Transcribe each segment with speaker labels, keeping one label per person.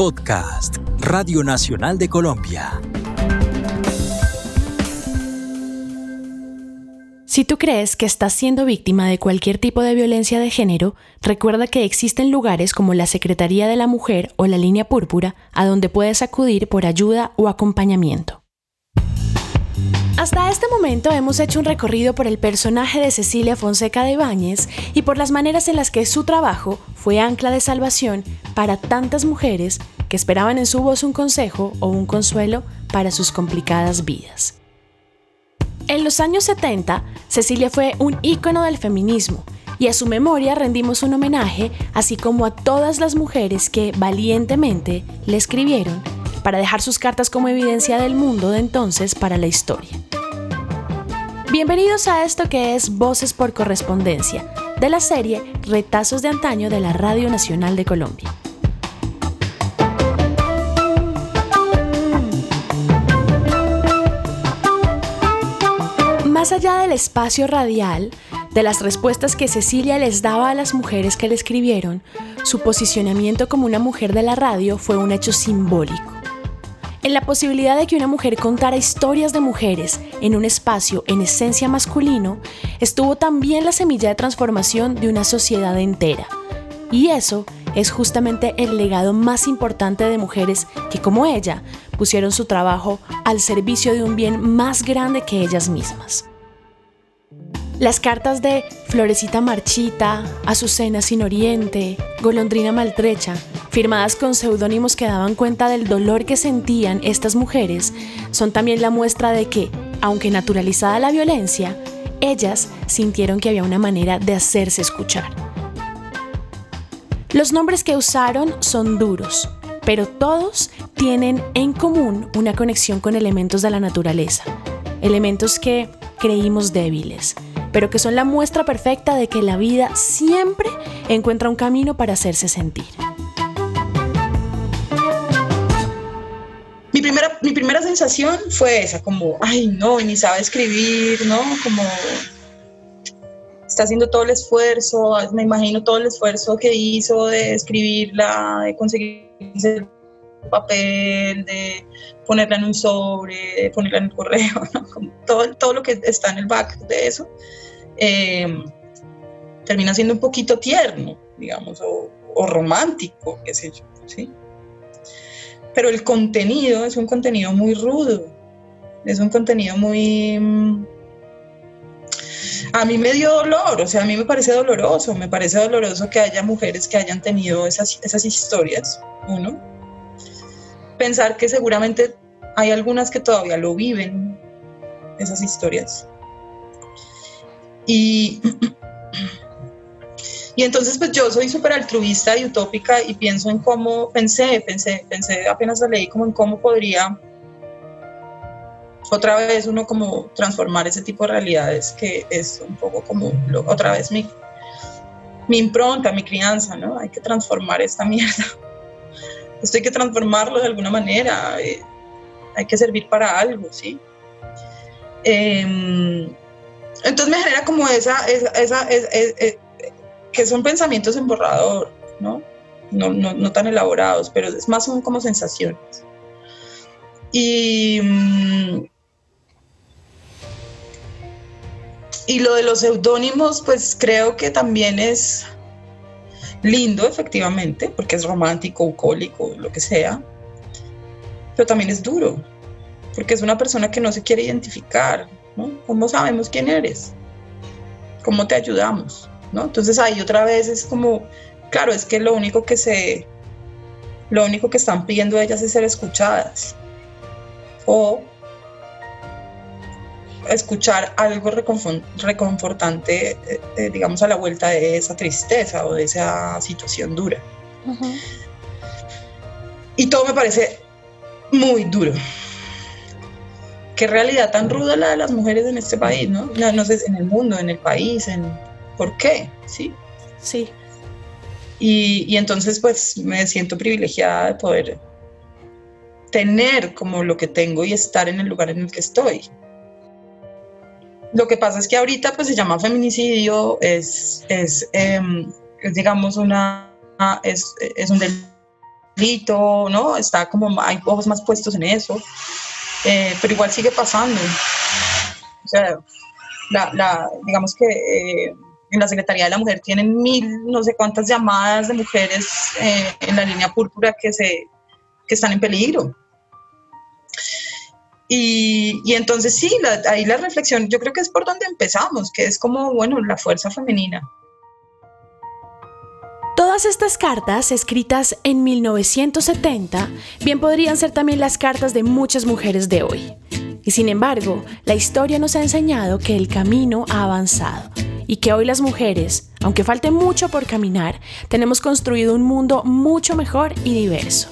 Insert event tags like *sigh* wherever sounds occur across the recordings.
Speaker 1: Podcast, Radio Nacional de Colombia.
Speaker 2: Si tú crees que estás siendo víctima de cualquier tipo de violencia de género, recuerda que existen lugares como la Secretaría de la Mujer o la Línea Púrpura a donde puedes acudir por ayuda o acompañamiento. Hasta este momento hemos hecho un recorrido por el personaje de Cecilia Fonseca de Ibáñez y por las maneras en las que su trabajo fue ancla de salvación para tantas mujeres que esperaban en su voz un consejo o un consuelo para sus complicadas vidas. En los años 70, Cecilia fue un ícono del feminismo y a su memoria rendimos un homenaje, así como a todas las mujeres que valientemente le escribieron para dejar sus cartas como evidencia del mundo de entonces para la historia. Bienvenidos a esto que es Voces por Correspondencia, de la serie Retazos de Antaño de la Radio Nacional de Colombia. Más allá del espacio radial, de las respuestas que Cecilia les daba a las mujeres que le escribieron, su posicionamiento como una mujer de la radio fue un hecho simbólico. En la posibilidad de que una mujer contara historias de mujeres en un espacio en esencia masculino, estuvo también la semilla de transformación de una sociedad entera. Y eso es justamente el legado más importante de mujeres que, como ella, pusieron su trabajo al servicio de un bien más grande que ellas mismas. Las cartas de Florecita Marchita, Azucena sin Oriente, Golondrina Maltrecha, firmadas con seudónimos que daban cuenta del dolor que sentían estas mujeres, son también la muestra de que, aunque naturalizada la violencia, ellas sintieron que había una manera de hacerse escuchar. Los nombres que usaron son duros, pero todos tienen en común una conexión con elementos de la naturaleza, elementos que creímos débiles, pero que son la muestra perfecta de que la vida siempre encuentra un camino para hacerse sentir.
Speaker 3: Mi primera, mi primera sensación fue esa, como, ay, no, ni sabe escribir, ¿no? Como está haciendo todo el esfuerzo, me imagino todo el esfuerzo que hizo de escribirla, de conseguir papel, de ponerla en un sobre, de ponerla en el correo, *laughs* todo, todo lo que está en el back de eso. Eh, termina siendo un poquito tierno, digamos, o, romántico, qué sé yo, ¿sí? Pero el contenido es un contenido muy rudo, es un contenido muy... Mm, a mí me dio dolor, o sea, a mí me parece doloroso, me parece doloroso que haya mujeres que hayan tenido esas, esas historias, uno. Pensar que seguramente hay algunas que todavía lo viven, esas historias. Y, *clears throat* y entonces pues yo soy súper altruista y utópica y pienso en cómo, pensé, pensé, pensé, apenas la leí como en cómo podría otra vez uno como transformar ese tipo de realidades que es un poco como otra vez mi, mi impronta, mi crianza, ¿no? Hay que transformar esta *laughs* mierda. Esto hay que transformarlo de alguna manera, eh, hay que servir para algo, ¿sí? Eh, entonces me genera como esa, esa, que son pensamientos en borrador, ¿no? No, no, tan elaborados, pero es más son como sensaciones. Y, mm, y lo de los seudónimos, pues creo que también es lindo, efectivamente, porque es romántico, bucólico, lo que sea, pero también es duro, porque es una persona que no se quiere identificar, ¿Cómo sabemos quién eres? ¿Cómo te ayudamos? ¿no? Entonces ahí otra vez es como, claro, es que lo único que se, lo único que están pidiendo ellas es ser escuchadas o escuchar algo reconfortante, eh, eh, digamos, a la vuelta de esa tristeza o de esa situación dura. Y todo me parece muy duro qué realidad tan ruda la de las mujeres en este país, ¿no? No, sé, en el mundo, en el país, en ¿por qué? Sí.
Speaker 2: Sí.
Speaker 3: Y, y entonces pues me siento privilegiada de poder tener como lo que tengo y estar en el lugar en el que estoy. Lo que pasa es que ahorita pues se llama feminicidio, es, es, em, digamos una, es, es un delito ¿no? Está como, hay ojos más puestos en eso, eh, pero igual sigue pasando. O sea, la, digamos que eh, en la Secretaría de la Mujer tienen mil, no sé cuántas llamadas de mujeres eh, en la línea púrpura que, se, que están en peligro. Y, entonces sí, ahí la reflexión, yo creo que es por donde empezamos, que es como, bueno, la fuerza femenina.
Speaker 2: Todas estas cartas, escritas en 1970, bien podrían ser también las cartas de muchas mujeres de hoy. Y sin embargo, la historia nos ha enseñado que el camino ha avanzado y que hoy las mujeres, aunque falte mucho por caminar, tenemos construido un mundo mucho mejor y diverso.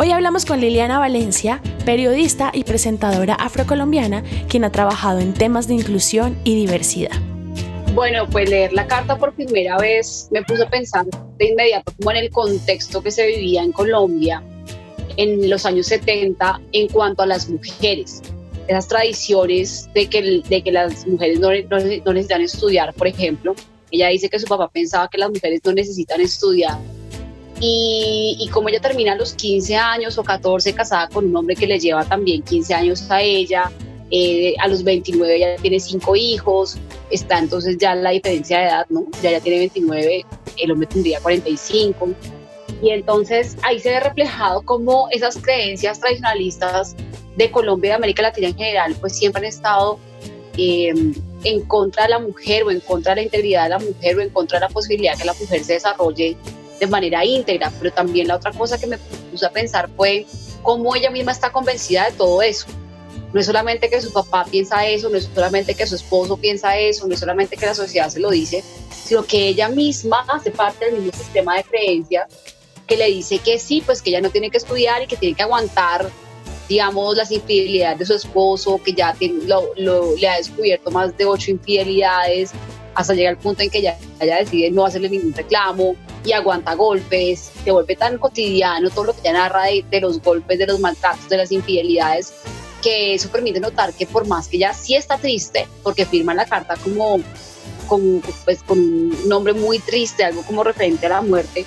Speaker 2: Hoy hablamos con Liliana Valencia, periodista y presentadora afrocolombiana, quien ha trabajado en temas de inclusión y diversidad.
Speaker 4: Bueno, pues leer la carta por primera vez me puso a pensar de inmediato como en el contexto que se vivía en Colombia en los años 70 en cuanto a las mujeres. Esas tradiciones de que, de que las mujeres no, no necesitan estudiar, por ejemplo. Ella dice que su papá pensaba que las mujeres no necesitan estudiar y, como ella termina a los 15 años o 14 casada con un hombre que le lleva también 15 años a ella, eh, a los 29 ella tiene cinco hijos, está entonces ya la diferencia de edad, ¿no? Ya ya tiene 29, el hombre tendría 45. Y entonces ahí se ve reflejado cómo esas creencias tradicionalistas de Colombia y de América Latina en general, pues siempre han estado eh, en contra de la mujer o en contra de la integridad de la mujer o en contra de la posibilidad que la mujer se desarrolle de manera íntegra, pero también la otra cosa que me puse a pensar fue cómo ella misma está convencida de todo eso. No es solamente que su papá piensa eso, no es solamente que su esposo piensa eso, no es solamente que la sociedad se lo dice, sino que ella misma hace parte del mismo sistema de creencias que le dice que sí, pues que ella no tiene que estudiar y que tiene que aguantar, digamos, las infidelidades de su esposo, que ya le ha descubierto más de ocho infidelidades, hasta llegar al punto en que ella, ella decide no hacerle ningún reclamo, y aguanta golpes, se vuelve tan cotidiano todo lo que ella narra de, los golpes, de los maltratos, de las infidelidades, que eso permite notar que por más que ella sí está triste, porque firma la carta como, como pues, con un nombre muy triste, algo como referente a la muerte,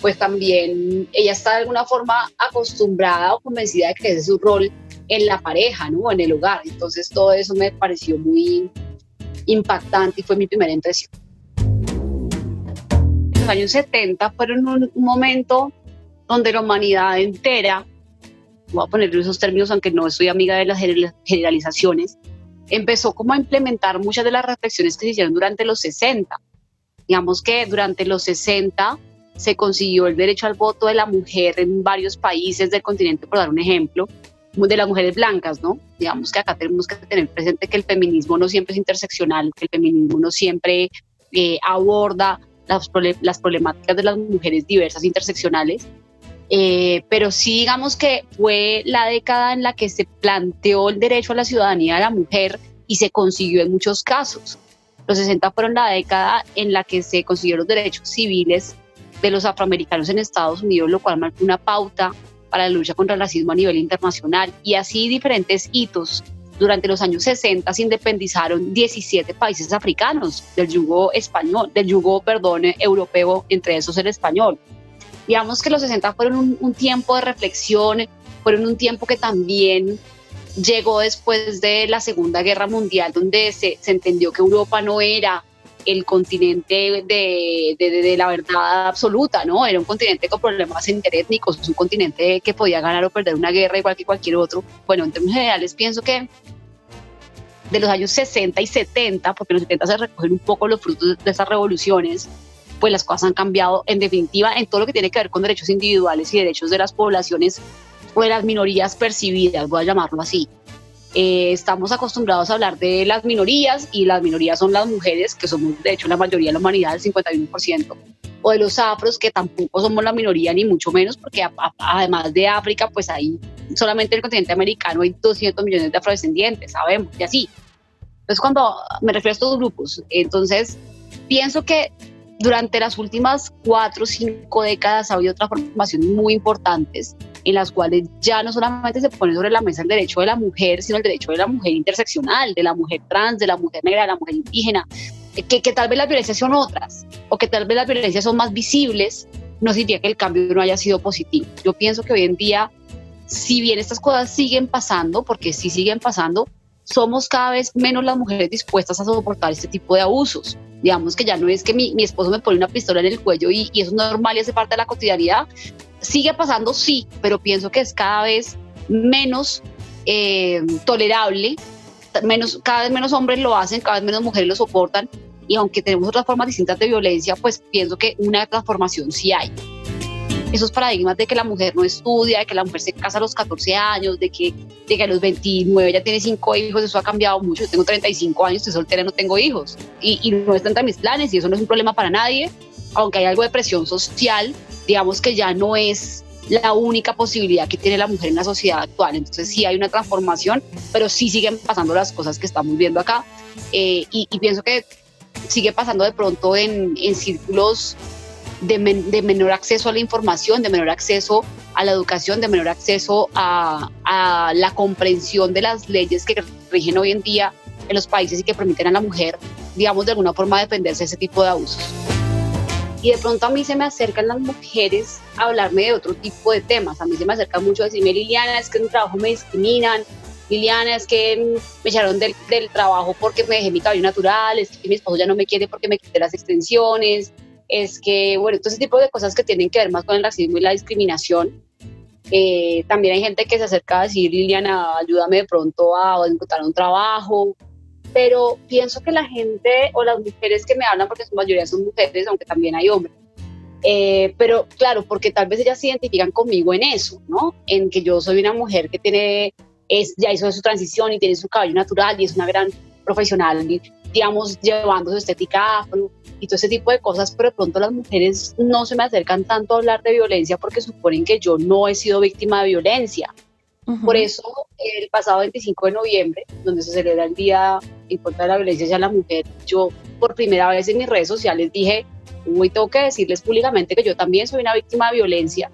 Speaker 4: pues también ella está de alguna forma acostumbrada o convencida de que ese es su rol en la pareja, ¿no? En el hogar. Entonces todo eso me pareció muy impactante y fue mi primera impresión los años 70 fueron un, momento donde la humanidad entera, voy a poner esos términos aunque no soy amiga de las generalizaciones, empezó como a implementar muchas de las reflexiones que se hicieron durante los 60. Digamos que durante los 60 se consiguió el derecho al voto de la mujer en varios países del continente, por dar un ejemplo, de las mujeres blancas, ¿no? Digamos que acá tenemos que tener presente que el feminismo no siempre es interseccional, que el feminismo no siempre eh, aborda las, las problemáticas de las mujeres diversas interseccionales, eh, pero sí digamos que fue la década en la que se planteó el derecho a la ciudadanía de la mujer y se consiguió en muchos casos. Los 60 fueron la década en la que se consiguieron los derechos civiles de los afroamericanos en Estados Unidos, lo cual marcó una pauta para la lucha contra el racismo a nivel internacional y así diferentes hitos durante los años 60 se independizaron 17 países africanos del yugo español, del yugo, perdón, europeo, entre esos el español. Digamos que los 60 fueron un, tiempo de reflexión, fueron un tiempo que también llegó después de la Segunda Guerra Mundial, donde se, se entendió que Europa no era el continente de, de, de, la verdad absoluta, ¿no? Era un continente con problemas interétnicos, un continente que podía ganar o perder una guerra igual que cualquier otro. Bueno, en términos generales pienso que de los años 60 y 70, porque en los 70 se recogen un poco los frutos de esas revoluciones, pues las cosas han cambiado en definitiva en todo lo que tiene que ver con derechos individuales y derechos de las poblaciones o de las minorías percibidas, voy a llamarlo así. Eh, estamos acostumbrados a hablar de las minorías y las minorías son las mujeres, que somos de hecho la mayoría de la humanidad, el 51%, o de los afros, que tampoco somos la minoría ni mucho menos, porque además de África, pues ahí solamente en el continente americano hay 200 millones de afrodescendientes, sabemos, y así. Entonces cuando me refiero a estos grupos, entonces pienso que durante las últimas cuatro o cinco décadas ha habido transformaciones muy importantes en las cuales ya no solamente se pone sobre la mesa el derecho de la mujer, sino el derecho de la mujer interseccional, de la mujer trans, de la mujer negra, de la mujer indígena, que, tal vez las violencias son otras, o que tal vez las violencias son más visibles, no significa que el cambio no haya sido positivo. Yo pienso que hoy en día, si bien estas cosas siguen pasando, porque sí siguen pasando, somos cada vez menos las mujeres dispuestas a soportar este tipo de abusos. Digamos que ya no es que mi, esposo me pone una pistola en el cuello y, eso es normal y hace parte de la cotidianidad. Sigue pasando, sí, pero pienso que es cada vez menos eh, tolerable, menos, cada vez menos hombres lo hacen, cada vez menos mujeres lo soportan y aunque tenemos otras formas distintas de violencia, pues pienso que una transformación sí hay. Esos paradigmas de que la mujer no estudia, de que la mujer se casa a los 14 años, de que, de que a los 29 ya tiene cinco hijos, eso ha cambiado mucho. Yo tengo 35 años, estoy soltera, no tengo hijos. Y, no está entre mis planes y eso no es un problema para nadie. Aunque hay algo de presión social, digamos que ya no es la única posibilidad que tiene la mujer en la sociedad actual. Entonces sí hay una transformación, pero sí siguen pasando las cosas que estamos viendo acá. Eh, y, pienso que sigue pasando de pronto en, en círculos de, de, menor acceso a la información, de menor acceso a la educación, de menor acceso a, a, la comprensión de las leyes que rigen hoy en día en los países y que permiten a la mujer, digamos, de alguna forma defenderse de ese tipo de abusos. Y de pronto a mí se me acercan las mujeres a hablarme de otro tipo de temas. A mí se me acerca mucho a decirme, Liliana, es que en mi trabajo me discriminan, Liliana, es que me echaron del, del, trabajo porque me dejé mi cabello natural, es que mi esposo ya no me quiere porque me quité las extensiones, es que, bueno, todo ese tipo de cosas que tienen que ver más con el racismo y la discriminación. Eh, también hay gente que se acerca a decir, Liliana, ayúdame de pronto a encontrar un trabajo, pero pienso que la gente o las mujeres que me hablan, porque su mayoría son mujeres, aunque también hay hombres, eh, pero claro, porque tal vez ellas se identifican conmigo en eso, ¿no? En que yo soy una mujer que tiene es, ya hizo su transición y tiene su cabello natural y es una gran profesional, digamos, llevando su estética afro y todo ese tipo de cosas, pero de pronto las mujeres no se me acercan tanto a hablar de violencia porque suponen que yo no he sido víctima de violencia. Por eso, el pasado 25 de noviembre, donde se celebra el Día en contra de la violencia hacia la mujer, yo por primera vez en mis redes sociales dije, uy, tengo que decirles públicamente que yo también soy una víctima de violencia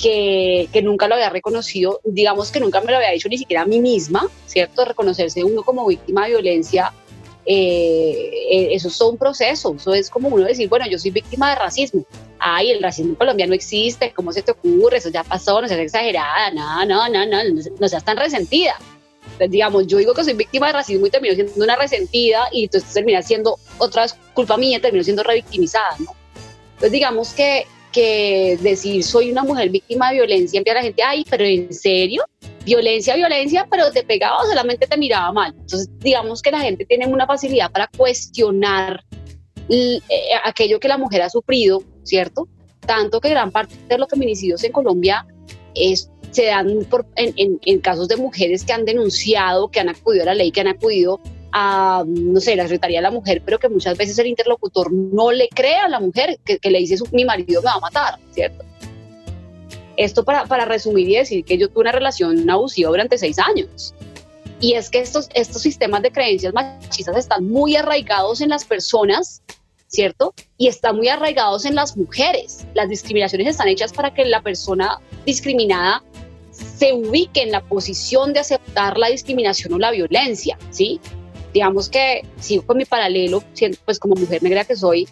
Speaker 4: que, que, nunca lo había reconocido, digamos que nunca me lo había dicho ni siquiera a mí misma, ¿cierto? Reconocerse uno como víctima de violencia, eh, eh, eso es todo un proceso, eso es como uno decir, bueno, yo soy víctima de racismo, ay, el racismo en Colombia no existe, ¿cómo se te ocurre? Eso ya pasó, no seas exagerada, no, no, no, no, no seas tan resentida. Entonces, digamos, yo digo que soy víctima de racismo y termino siendo una resentida y entonces termina siendo otra vez culpa mía, termino siendo revictimizada, ¿no? Entonces, digamos que que decir soy una mujer víctima de violencia, envía a la gente, ay, pero ¿en serio? Violencia, violencia, pero te pegaba o solamente te miraba mal. Entonces, digamos que la gente tiene una facilidad para cuestionar eh, aquello que la mujer ha sufrido, ¿cierto? Tanto que gran parte de los feminicidios en Colombia es, se dan por, en, casos de mujeres que han denunciado, que han acudido a la ley, que han acudido a, no sé, la Secretaría de la Mujer, pero que muchas veces el interlocutor no le cree a la mujer, que, le dice, mi marido me va a matar, ¿cierto? Esto para, para resumir y decir que yo tuve una relación abusiva durante seis años. Y es que estos, estos sistemas de creencias machistas están muy arraigados en las personas, ¿cierto? Y están muy arraigados en las mujeres. Las discriminaciones están hechas para que la persona discriminada se ubique en la posición de aceptar la discriminación o la violencia, ¿sí? digamos que sigo con mi paralelo, pues como mujer negra que soy,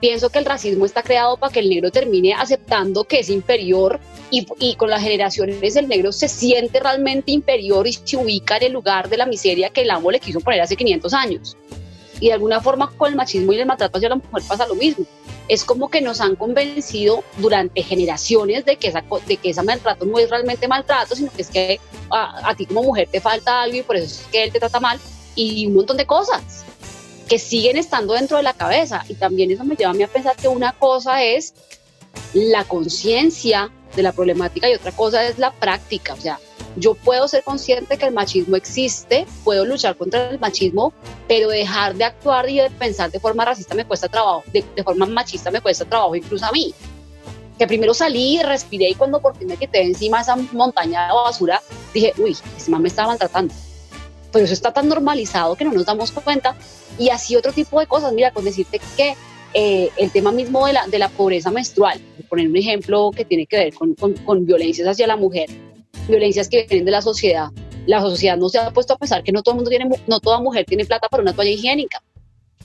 Speaker 4: pienso que el racismo está creado para que el negro termine aceptando que es inferior y, y, con las generaciones el negro se siente realmente inferior y se ubica en el lugar de la miseria que el amo le quiso poner hace 500 años. Y de alguna forma con el machismo y el maltrato hacia la mujer pasa lo mismo. Es como que nos han convencido durante generaciones de que, esa, de que ese maltrato no es realmente maltrato, sino que es que a, a ti como mujer te falta algo y por eso es que él te trata mal y un montón de cosas que siguen estando dentro de la cabeza. Y también eso me lleva a pensar que una cosa es la conciencia de la problemática y otra cosa es la práctica. O sea, yo puedo ser consciente que el machismo existe, puedo luchar contra el machismo, pero dejar de actuar y de pensar de forma racista me cuesta trabajo, de, forma machista me cuesta trabajo incluso a mí. Que primero salí, respiré y cuando por fin me quité encima esa montaña de basura, dije, uy, ese man me estaba maltratando pero eso está tan normalizado que no nos damos cuenta. Y así otro tipo de cosas, mira, con decirte que eh, el tema mismo de la, de la pobreza menstrual, poner un ejemplo que tiene que ver con, con, violencias hacia la mujer, violencias que vienen de la sociedad. La sociedad no se ha puesto a pensar que no todo el mundo tiene, no toda mujer tiene plata para una toalla higiénica,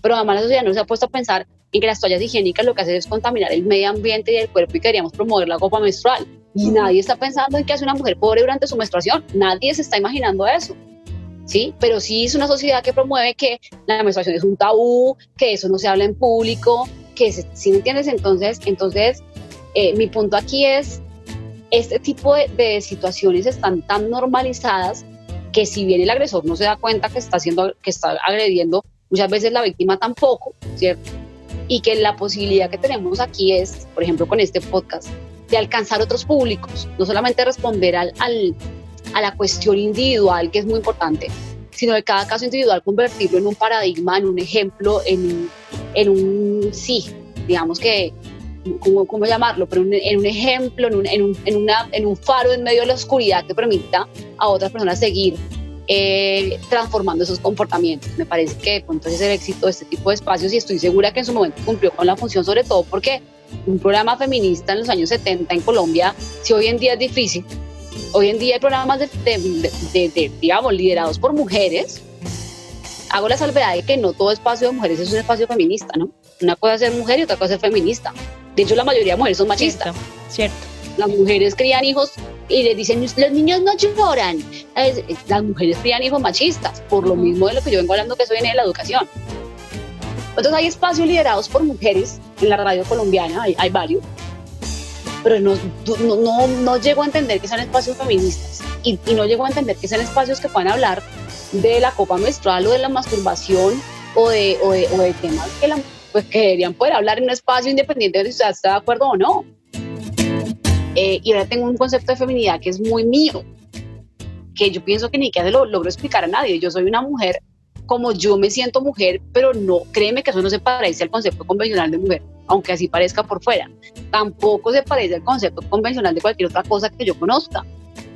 Speaker 4: pero además la sociedad no se ha puesto a pensar en que las toallas higiénicas lo que hacen es contaminar el medio ambiente y el cuerpo y queríamos promover la copa menstrual. Y nadie está pensando en qué hace una mujer pobre durante su menstruación. Nadie se está imaginando eso. ¿Sí? Pero sí es una sociedad que promueve que la menstruación es un tabú, que eso no se habla en público, que si me entiendes? Entonces, entonces eh, mi punto aquí es, este tipo de, situaciones están tan normalizadas que si bien el agresor no se da cuenta que está, haciendo, que está agrediendo, muchas veces la víctima tampoco, ¿cierto? Y que la posibilidad que tenemos aquí es, por ejemplo, con este podcast, de alcanzar otros públicos, no solamente responder al, a la cuestión individual, que es muy importante, sino de cada caso individual convertirlo en un paradigma, en un ejemplo, en, en un sí, digamos que ¿cómo, cómo llamarlo? Pero en un ejemplo, en un, en, un, en, una, en un faro en medio de la oscuridad que permita a otras personas seguir eh, transformando esos comportamientos. Me parece que entonces el éxito de este tipo de espacios y estoy segura que en su momento cumplió con la función, sobre todo porque un programa feminista en los años 70 en Colombia, si hoy en día es difícil, hoy en día hay programas de, de, de, digamos, liderados por mujeres, hago la salvedad de que no todo espacio de mujeres es un espacio feminista, ¿no? Una cosa es ser mujer y otra cosa es ser feminista. De hecho, la mayoría de mujeres son machistas.
Speaker 2: Cierto.
Speaker 4: Las mujeres crían hijos y les dicen, los niños no lloran. Las mujeres crían hijos machistas, por lo mismo de lo que yo vengo hablando que viene de la educación. Entonces hay espacios liderados por mujeres en la radio colombiana, hay, hay varios, pero no, no, no, no, llego a entender que sean espacios feministas y, y, no llego a entender que sean espacios que puedan hablar de la copa menstrual o de la masturbación o de, o de, o de temas que la pues que deberían poder hablar en un espacio independiente de si usted está de acuerdo o no. Eh, y ahora tengo un concepto de feminidad que es muy mío, que yo pienso que ni que lo logro explicar a nadie. Yo soy una mujer como yo me siento mujer, pero no, créeme que eso no se parece al concepto convencional de mujer, aunque así parezca por fuera. Tampoco se parece al concepto convencional de cualquier otra cosa que yo conozca.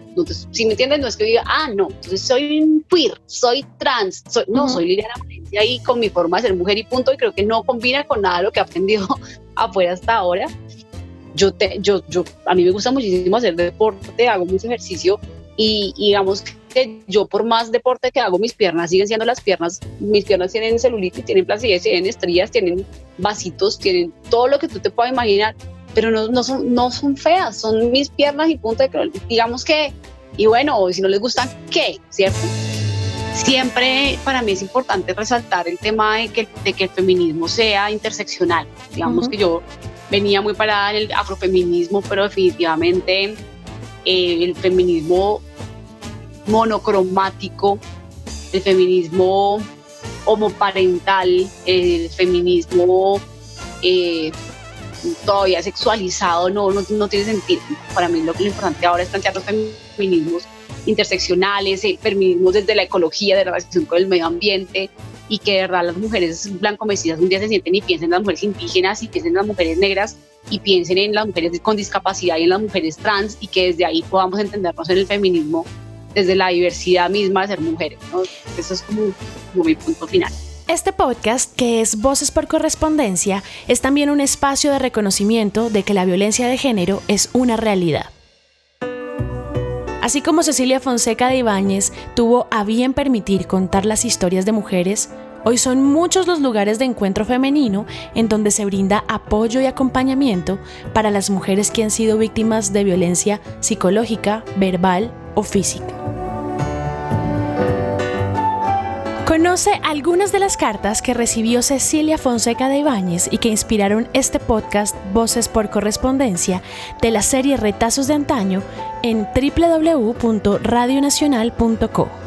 Speaker 4: Entonces, si me entienden, no es que diga, ah, no, entonces soy un queer, soy trans, soy, no, uh -huh. soy Liliana Valencia y con mi forma de ser mujer y punto, y creo que no combina con nada de lo que he aprendido *laughs* afuera hasta ahora. Yo, te, yo, yo, a mí me gusta muchísimo hacer deporte, hago mucho ejercicio y, y digamos que yo por más deporte que hago, mis piernas siguen siendo las piernas, mis piernas tienen celulitis, tienen placidez, tienen estrías, tienen vasitos, tienen todo lo que tú te puedas imaginar, pero no, no, son, no son feas, son mis piernas y punto de digamos que, y bueno, si no les gustan, ¿qué? ¿Cierto? Siempre para mí es importante resaltar el tema de que, de que el feminismo sea interseccional. Digamos uh -huh. que yo venía muy parada en el afrofeminismo, pero definitivamente eh, el feminismo monocromático, el feminismo homoparental, el feminismo eh, todavía sexualizado no, no, tiene sentido. Para mí lo, lo importante ahora es plantear los feminismos interseccionales, eh, feminismos desde la ecología, de la relación con el medio ambiente y que de verdad las mujeres blanco vestidas un día se sienten y piensen en las mujeres indígenas y piensen en las mujeres negras y piensen en las mujeres con discapacidad y en las mujeres trans y que desde ahí podamos entendernos en el feminismo desde la diversidad misma de ser mujeres. Eso es como, como mi punto final.
Speaker 2: Este podcast, que es Voces por Correspondencia, es también un espacio de reconocimiento de que la violencia de género es una realidad. Así como Cecilia Fonseca de Ibáñez tuvo a bien permitir contar las historias de mujeres, hoy son muchos los lugares de encuentro femenino en donde se brinda apoyo y acompañamiento para las mujeres que han sido víctimas de violencia psicológica, verbal física. Conoce algunas de las cartas que recibió Cecilia Fonseca de Ibáñez y que inspiraron este podcast Voces por Correspondencia de la serie Retazos de Antaño en www.radionacional.co.